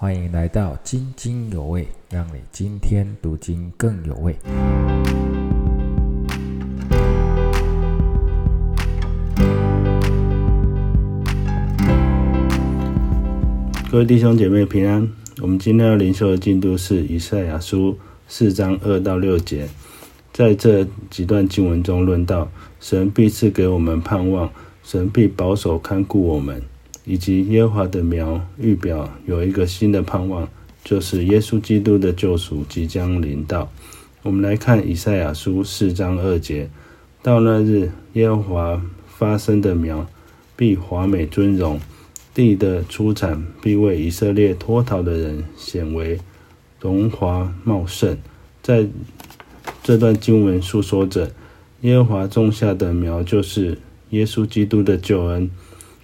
欢迎来到津津有味，让你今天读经更有味。各位弟兄姐妹平安。我们今天要灵修的进度是以赛亚书四章二到六节。在这几段经文中论到，神必赐给我们盼望，神必保守看顾我们，以及耶和华的苗预表有一个新的盼望，就是耶稣基督的救赎即将临到。我们来看以赛亚书四章二节：到那日，耶和华发生的苗必华美尊荣。地的出产必为以色列脱逃的人显为荣华茂盛。在这段经文诉说着耶和华种下的苗，就是耶稣基督的救恩。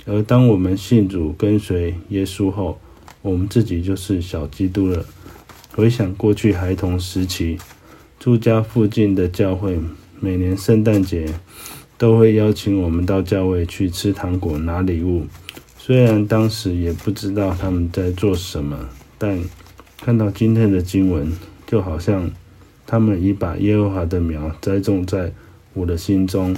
而当我们信主跟随耶稣后，我们自己就是小基督了。回想过去孩童时期，住家附近的教会每年圣诞节都会邀请我们到教会去吃糖果、拿礼物。虽然当时也不知道他们在做什么，但看到今天的经文，就好像他们已把耶和华的苗栽种在我的心中。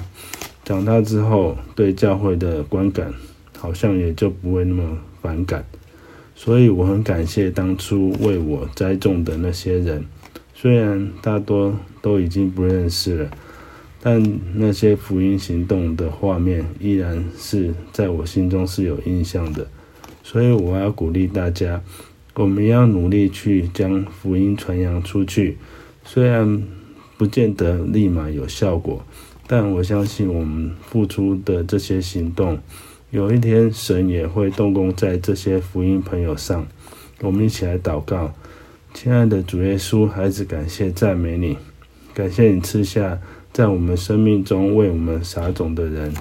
长大之后，对教会的观感好像也就不会那么反感。所以我很感谢当初为我栽种的那些人，虽然大多都已经不认识了。但那些福音行动的画面依然是在我心中是有印象的，所以我要鼓励大家，我们要努力去将福音传扬出去。虽然不见得立马有效果，但我相信我们付出的这些行动，有一天神也会动工在这些福音朋友上。我们一起来祷告，亲爱的主耶稣，孩子感谢赞美你，感谢你赐下。在我们生命中为我们撒种的人，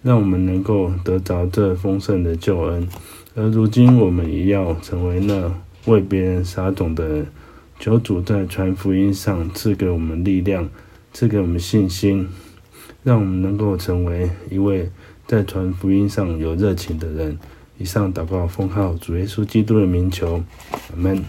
让我们能够得着这丰盛的救恩。而如今，我们也要成为那为别人撒种的人。求主在传福音上赐给我们力量，赐给我们信心，让我们能够成为一位在传福音上有热情的人。以上祷告奉号主耶稣基督的名求，阿门。